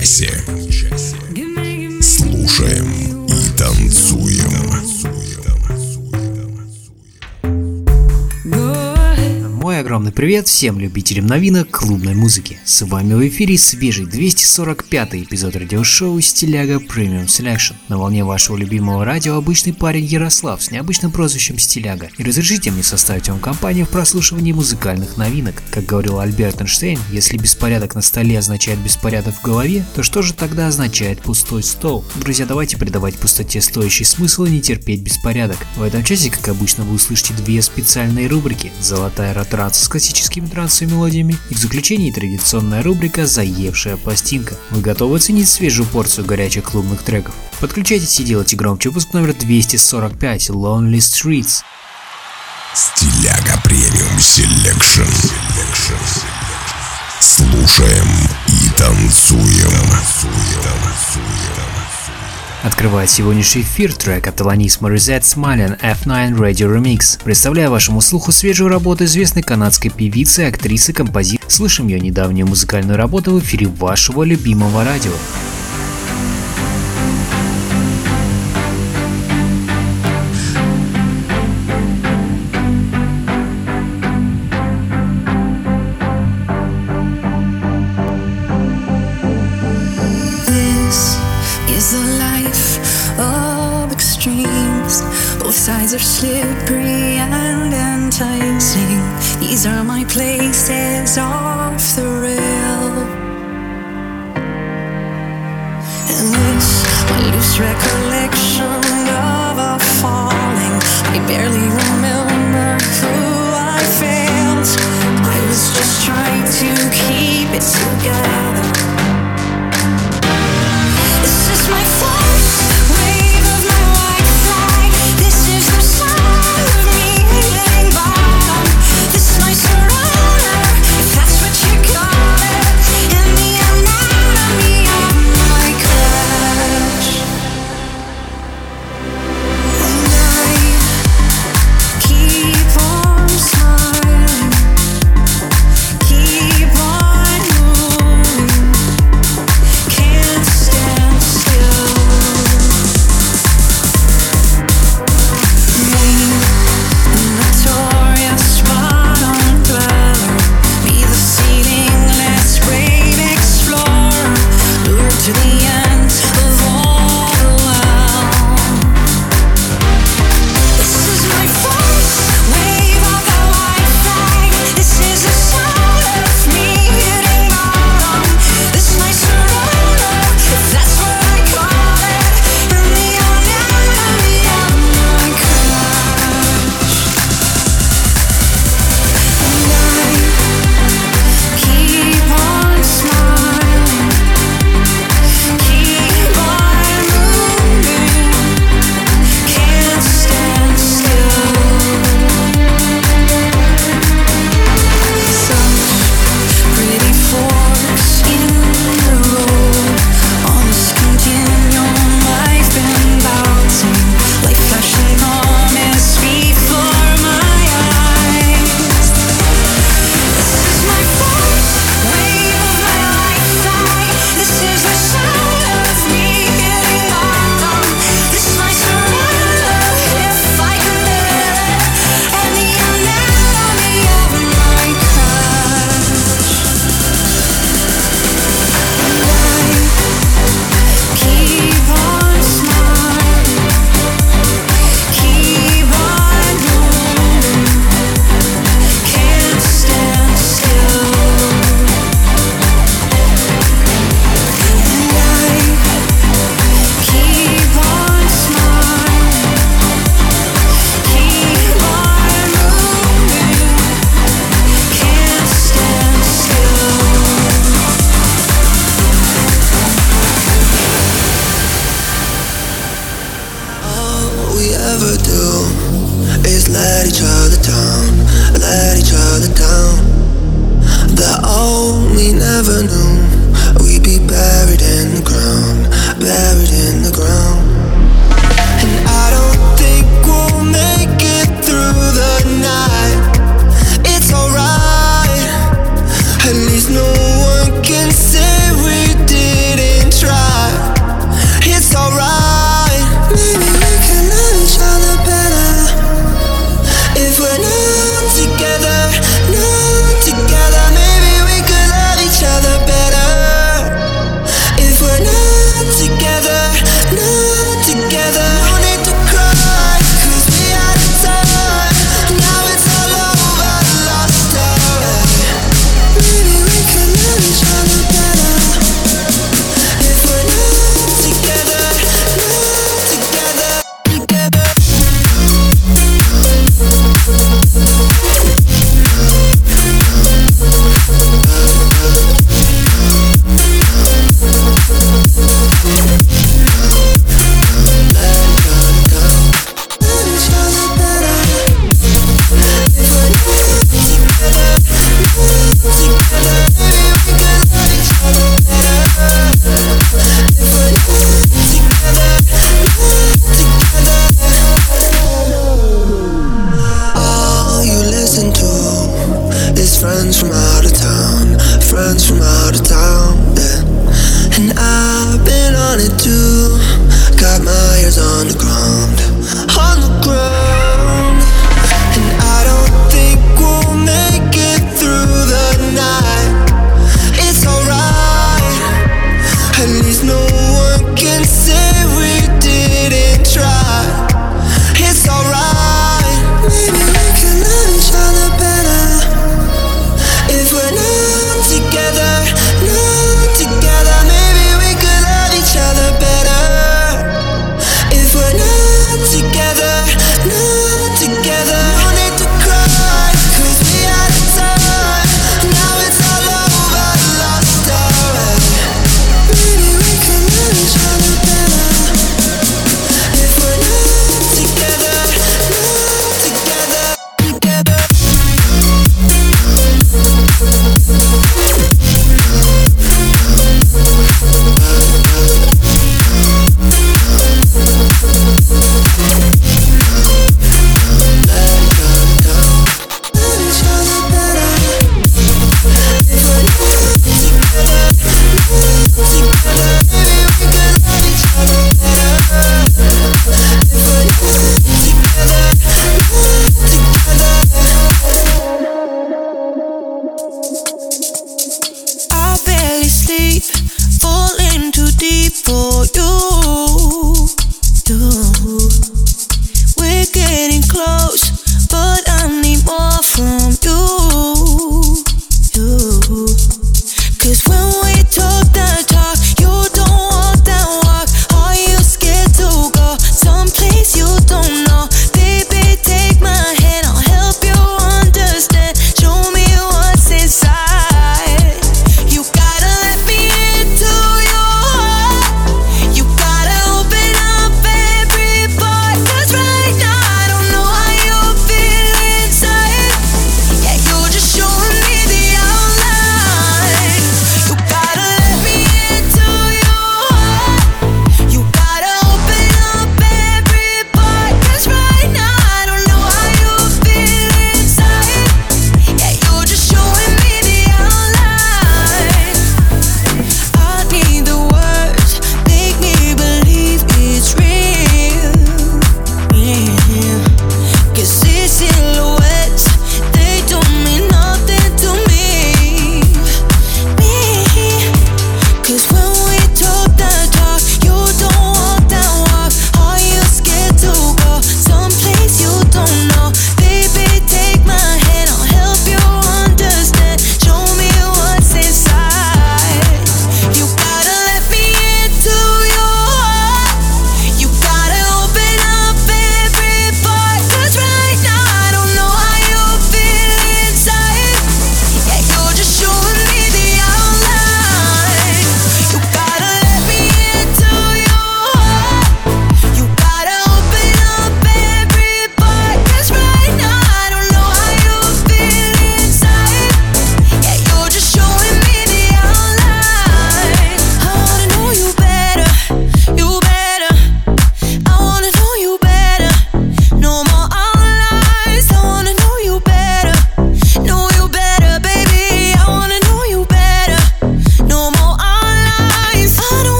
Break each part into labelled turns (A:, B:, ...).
A: Этом
B: огромный привет всем любителям новинок клубной музыки. С вами в эфире свежий 245 эпизод радиошоу «Стиляга Premium Selection». На волне вашего любимого радио обычный парень Ярослав с необычным прозвищем «Стиляга». И разрешите мне составить вам компанию в прослушивании музыкальных новинок. Как говорил Альберт Эйнштейн, если беспорядок на столе означает беспорядок в голове, то что же тогда означает пустой стол? Друзья, давайте придавать пустоте стоящий смысл и не терпеть беспорядок. В этом часе, как обычно, вы услышите две специальные рубрики «Золотая ротация» с классическими трансовыми мелодиями и в заключении традиционная рубрика «Заевшая пластинка». Вы готовы оценить свежую порцию горячих клубных треков? Подключайтесь и делайте громче выпуск номер 245 Lonely Streets.
A: Стиляга Premium Selection. Слушаем и танцуем.
B: Открывает сегодняшний эфир трек от Alanis Morissette Smiling F9 Radio Remix. Представляю вашему слуху свежую работу известной канадской певицы, актрисы, композитора. Слышим ее недавнюю музыкальную работу в эфире вашего любимого радио.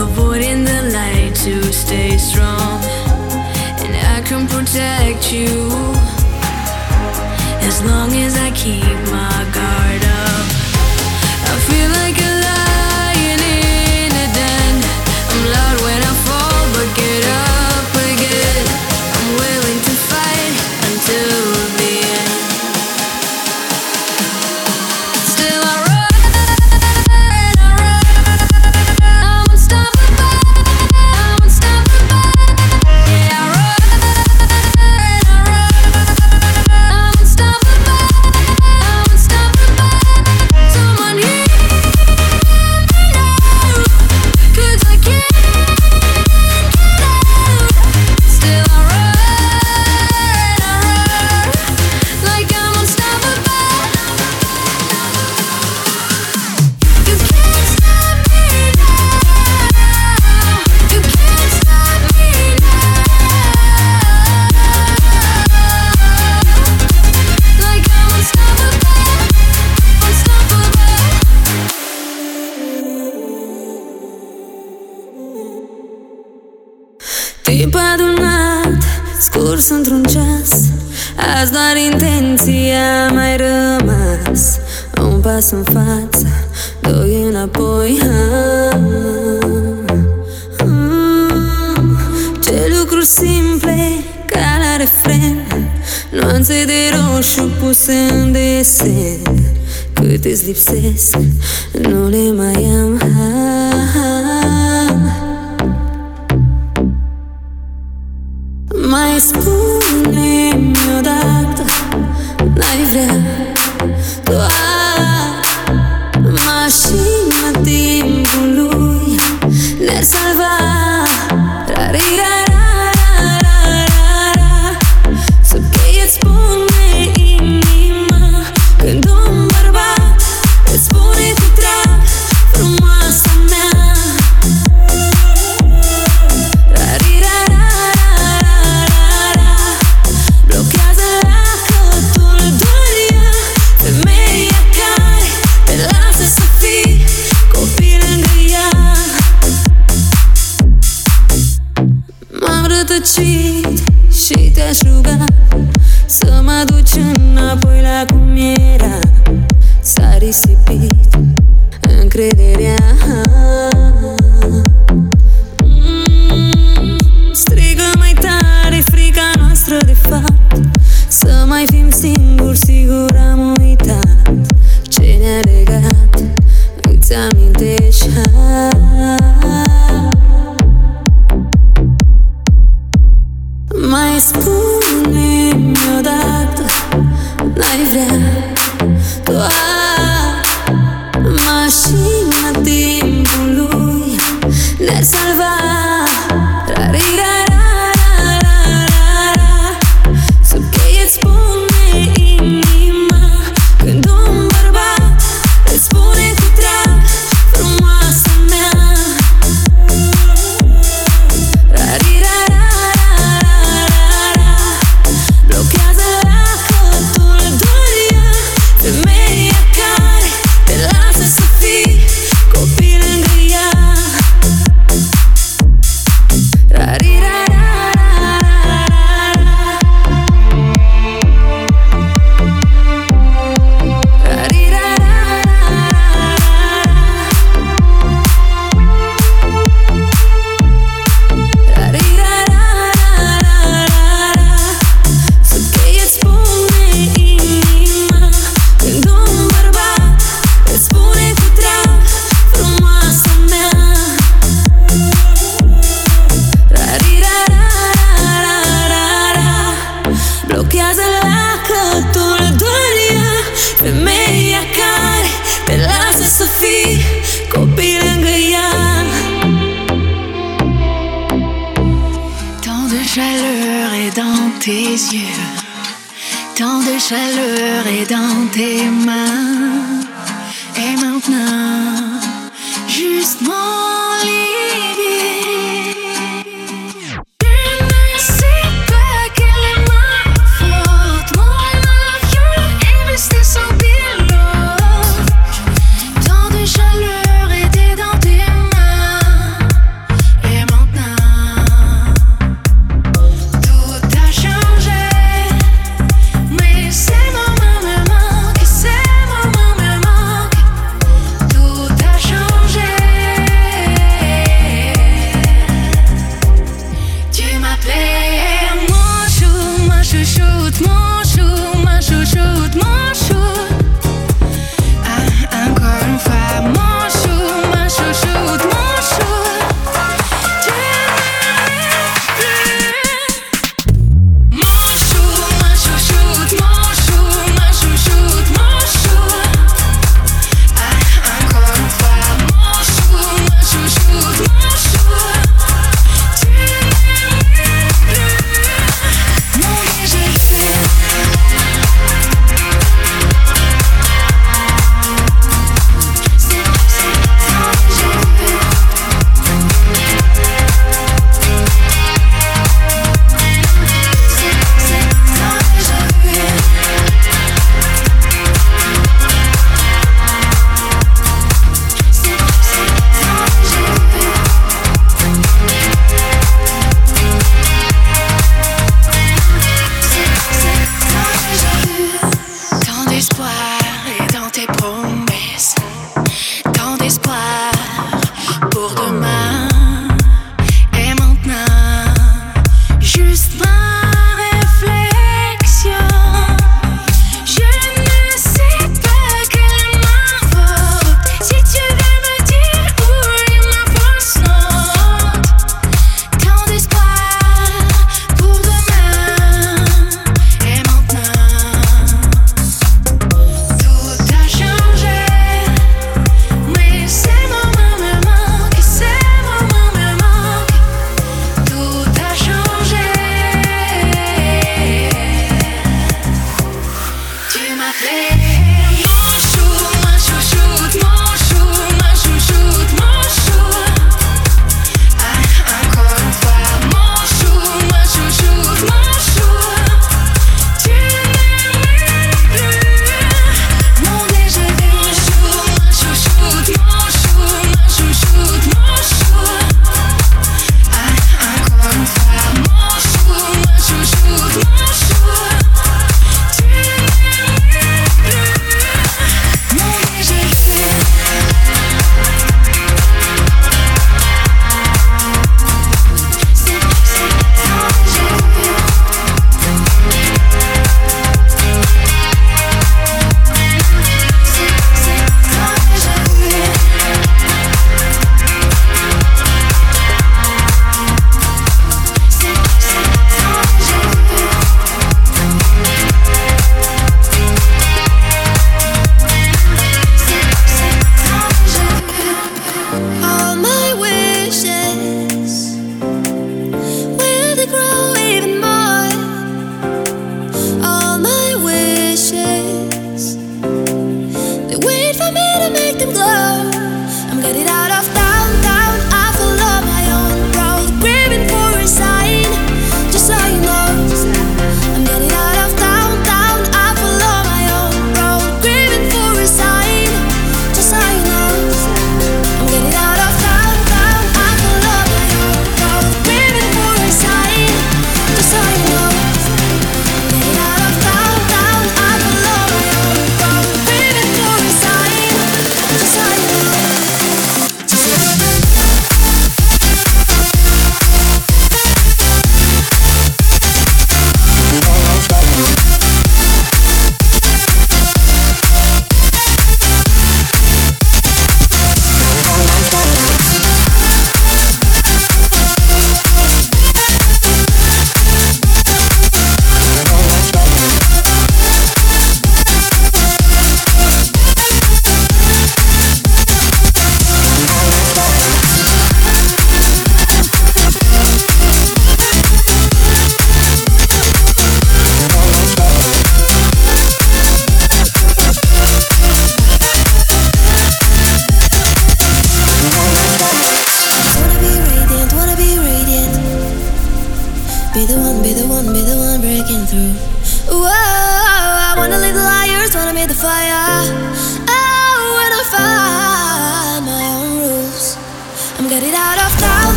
C: avoiding the light to stay strong. And I can protect you as long as I keep my guard up. I feel like a pas în față, doi înapoi ha. Mm. Ce lucruri simple ca la refren Nuanțe de roșu puse în desen Cât îți lipsesc, nu le mai am
D: ha.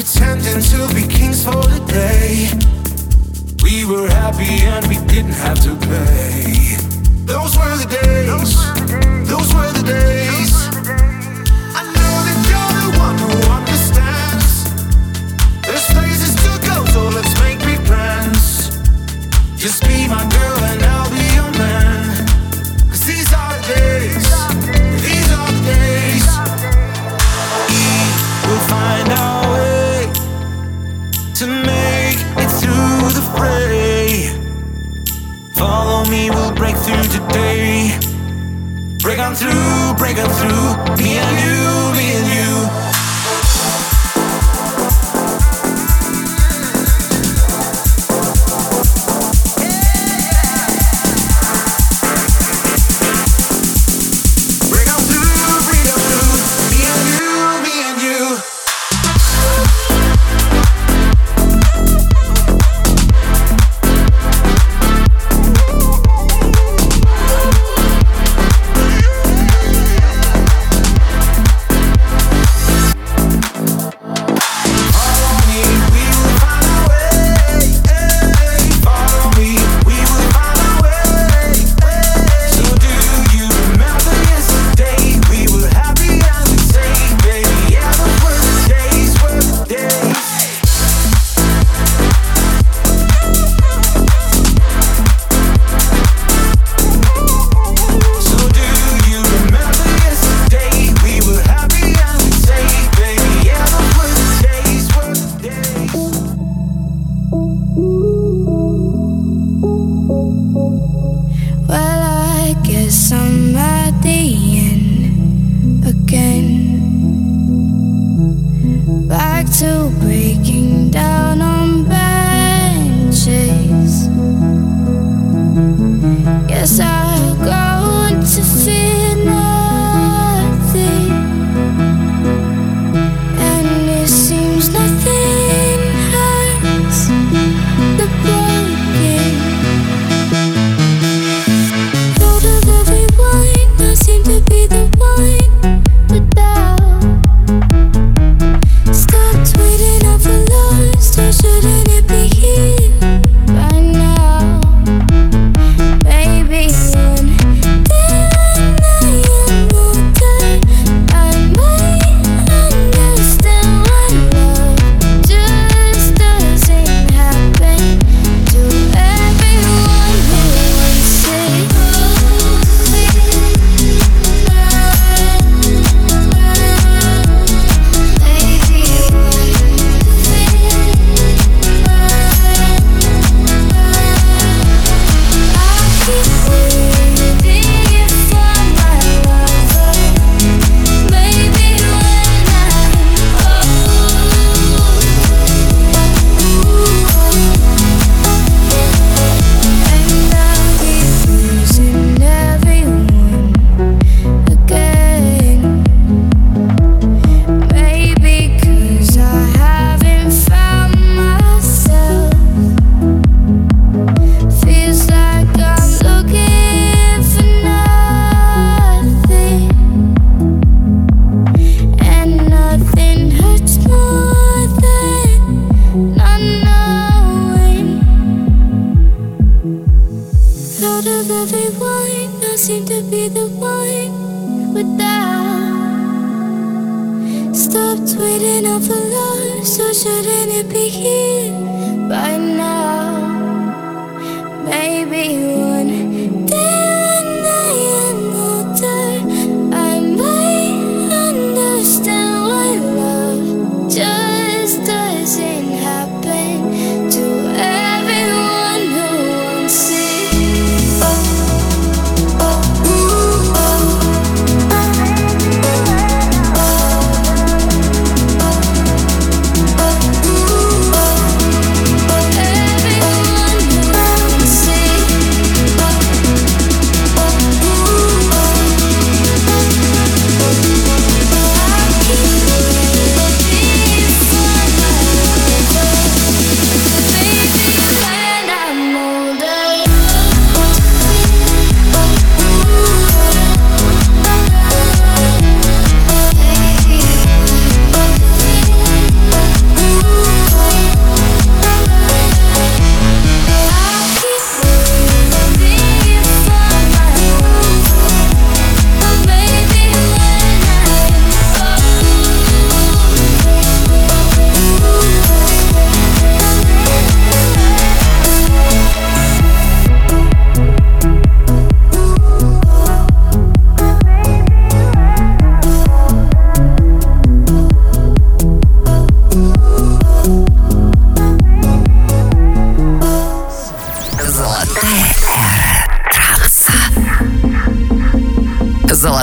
D: pretending to be kings for the day. We were happy and we didn't have to pay. Those were the days. Those were the days. I know that you're the one who understands. There's places to go, so let's make big plans. Just be my girl. pray. Follow me, we'll break through today. Break on through, break on through. Me and you. Me and you.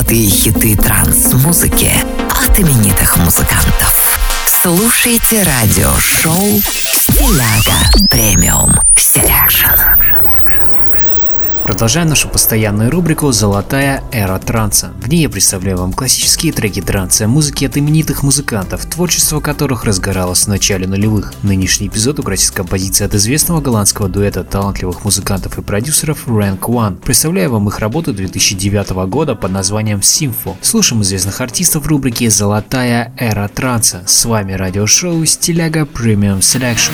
E: Золотые хиты транс-музыки от именитых музыкантов. Слушайте радиошоу «Стиляга Premium Selection».
B: Продолжаем нашу постоянную рубрику «Золотая эра транса». В ней я представляю вам классические треки транса музыки от именитых музыкантов, творчество которых разгоралось в начале нулевых. Нынешний эпизод украсит композиция от известного голландского дуэта талантливых музыкантов и продюсеров Rank One. Представляю вам их работу 2009 года под названием Symfo. Слушаем известных артистов в рубрике «Золотая эра транса». С вами радиошоу «Стиляга Premium Selection».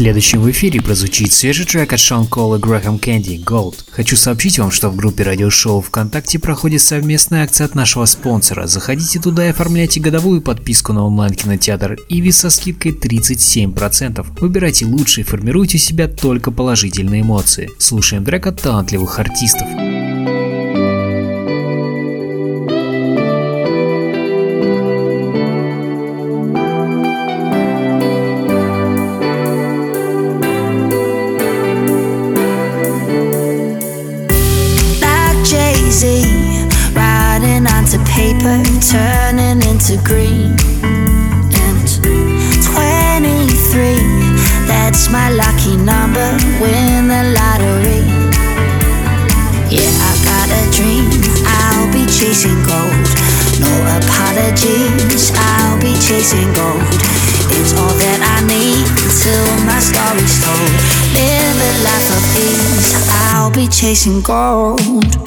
B: Следующим в эфире прозвучит свежий трек от Шон Кол и Грэхэм Кэнди «Gold». Хочу сообщить вам, что в группе радиошоу ВКонтакте проходит совместная акция от нашего спонсора. Заходите туда и оформляйте годовую подписку на онлайн-кинотеатр Иви со скидкой 37%. Выбирайте лучшие, формируйте у себя только положительные эмоции. Слушаем трек от талантливых артистов.
F: chasing gold.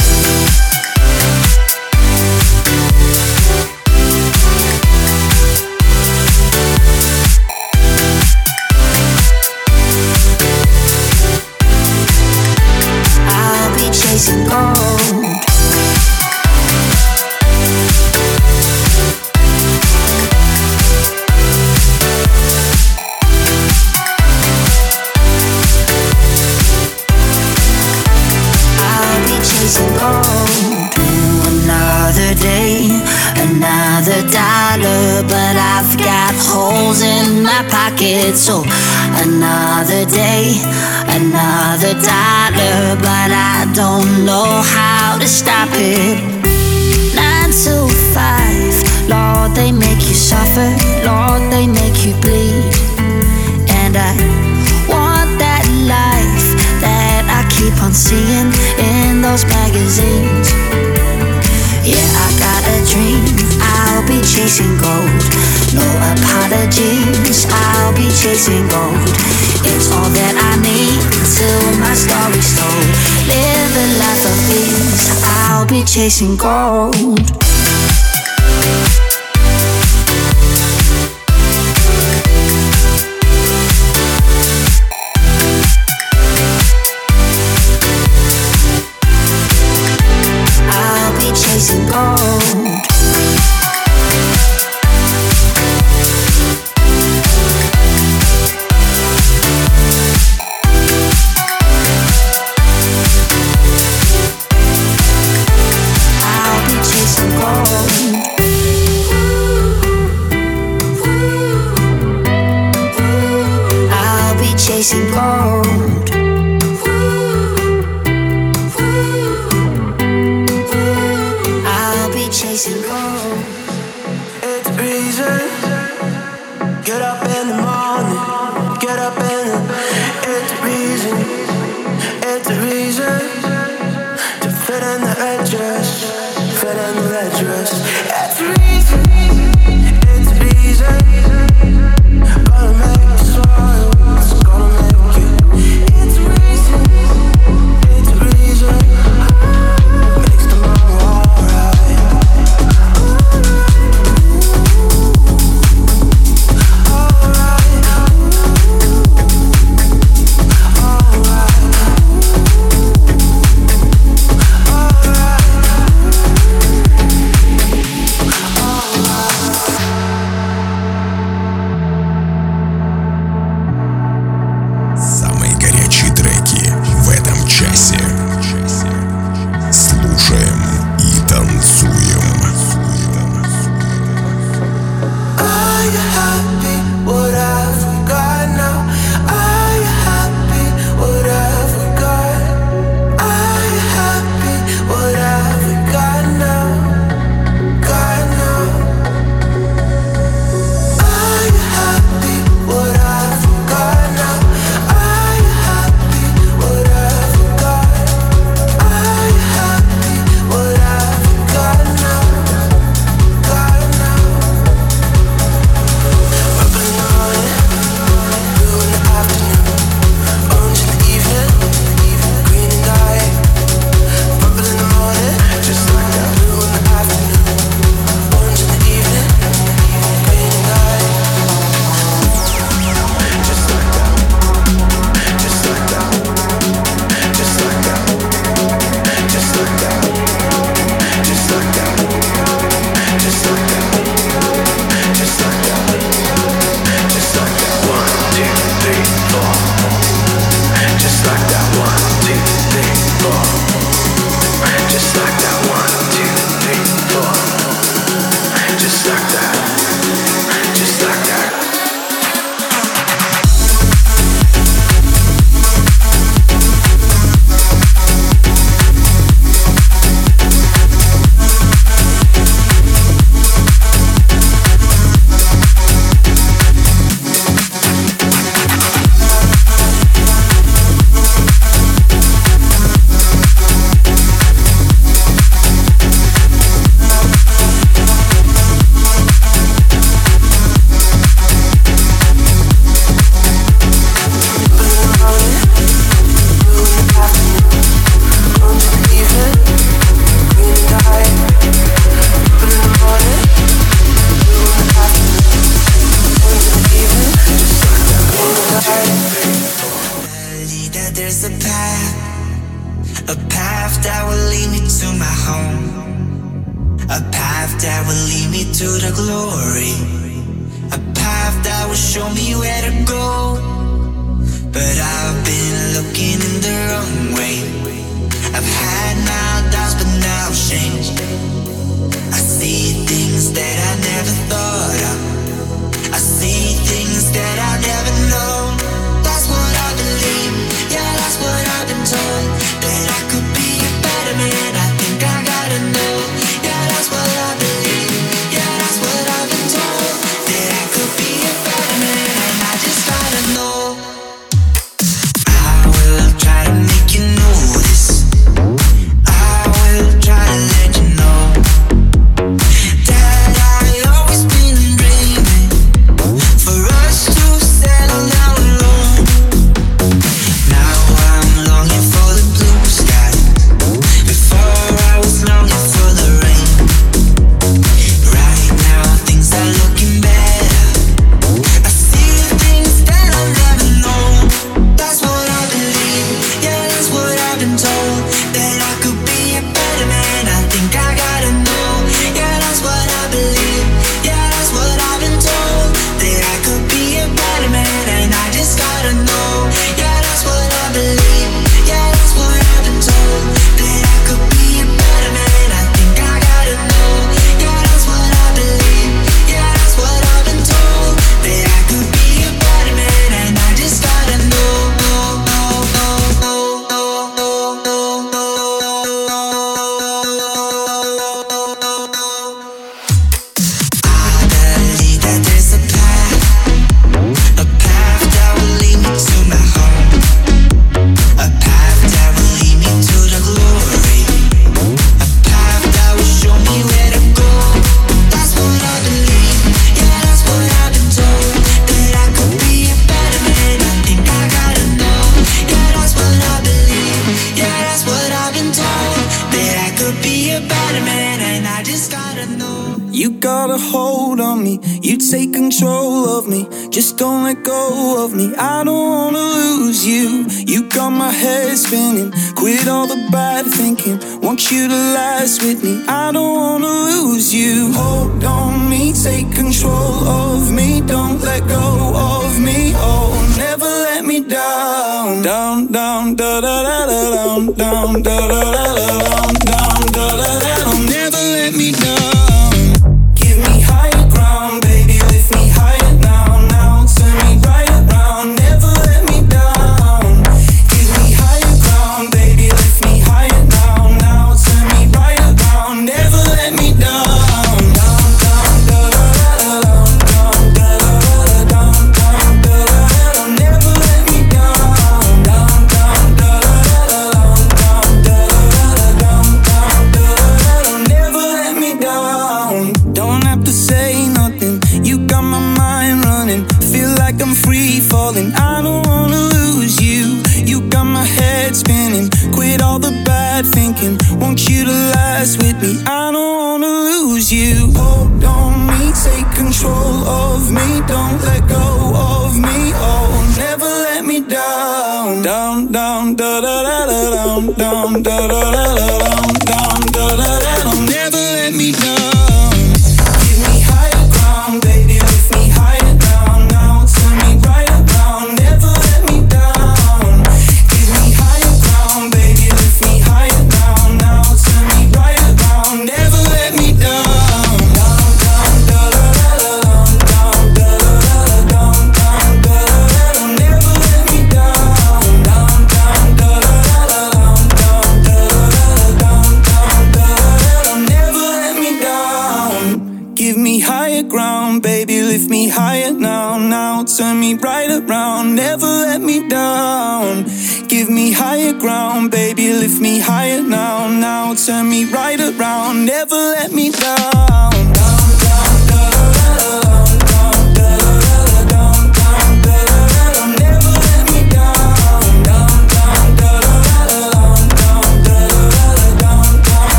F: comfort, Lord, they make you bleed. And I want that life that I keep on seeing in those magazines. Yeah, I got a dream, I'll be chasing gold. No apologies, I'll be chasing gold. It's all that I need till my story's told. Live a life of ease, I'll be chasing gold.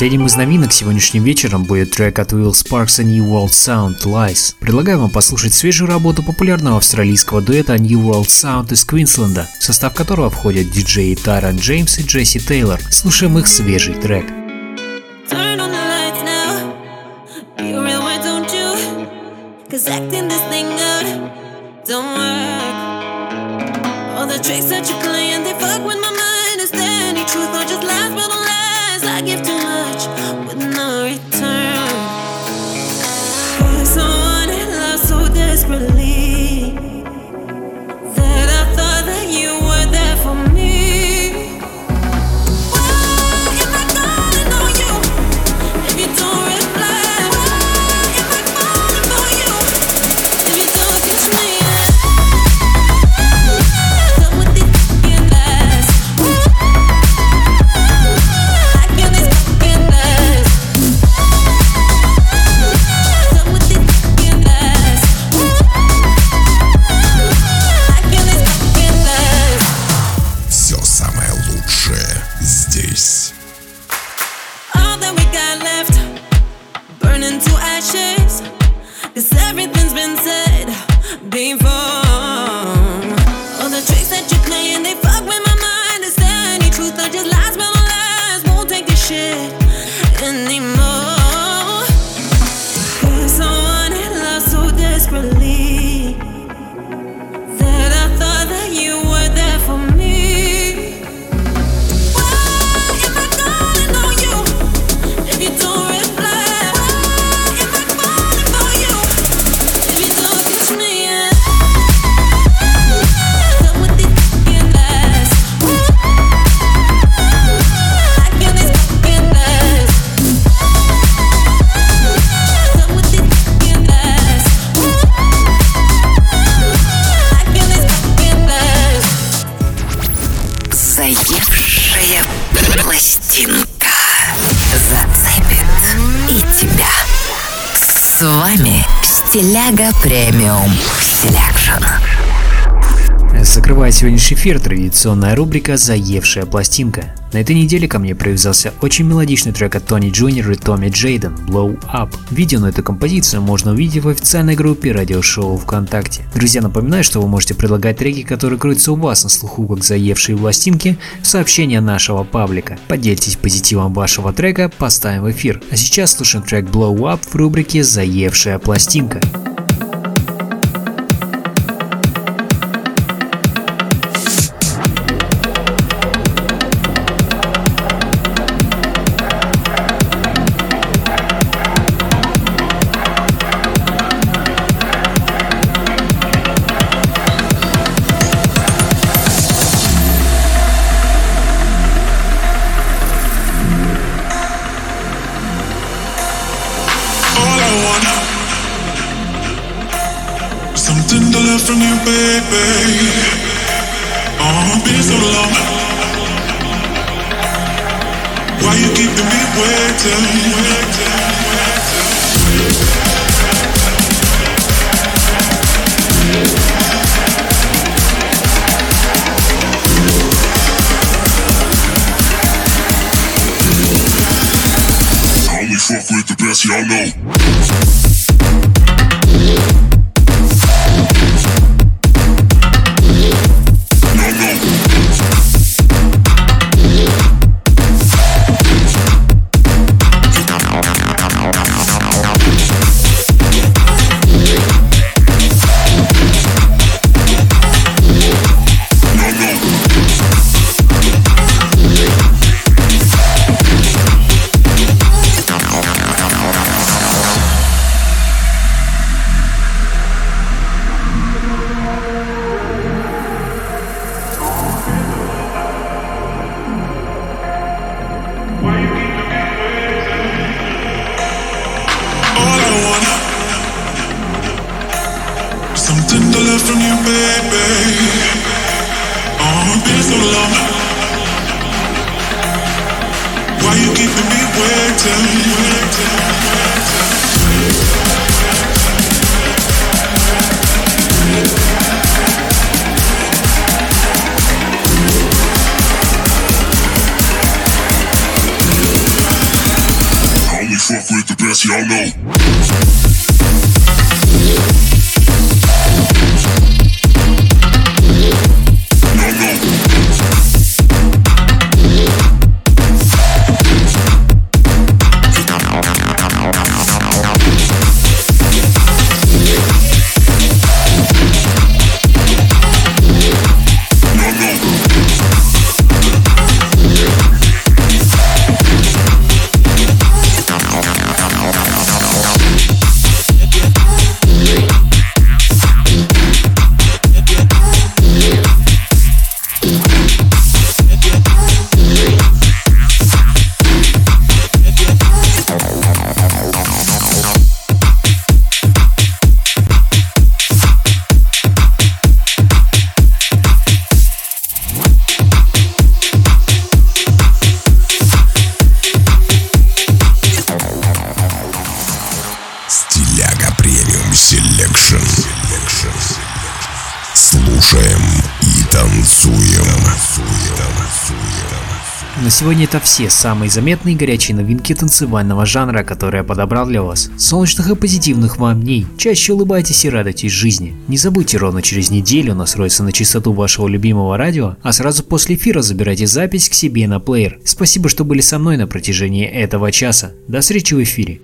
C: Последним из новинок сегодняшним вечером будет трек от Will Sparks и New World Sound Lies. Предлагаю вам послушать свежую работу популярного австралийского дуэта New World Sound из Квинсленда, в состав которого входят диджеи Тайрон Джеймс и Джесси Тейлор. Слушаем их свежий трек. наш эфир традиционная рубрика «Заевшая пластинка». На этой неделе ко мне привязался очень мелодичный трек от Тони Джуниор и Томми Джейден «Blow Up». Видео на эту композицию можно увидеть в официальной группе радиошоу ВКонтакте. Друзья, напоминаю, что вы можете предлагать треки, которые крутятся у вас на слуху как «Заевшие пластинки» в сообщения нашего паблика. Поделитесь позитивом вашего трека, поставим в эфир. А сейчас слушаем трек «Blow Up» в рубрике «Заевшая пластинка».
B: Это все самые заметные горячие новинки танцевального жанра, которые я подобрал для вас. Солнечных и позитивных вам дней. Чаще улыбайтесь и радуйтесь жизни. Не забудьте ровно через неделю настроиться на частоту вашего любимого радио, а сразу после эфира забирайте запись к себе на плеер. Спасибо, что были со мной на протяжении этого часа. До встречи в эфире.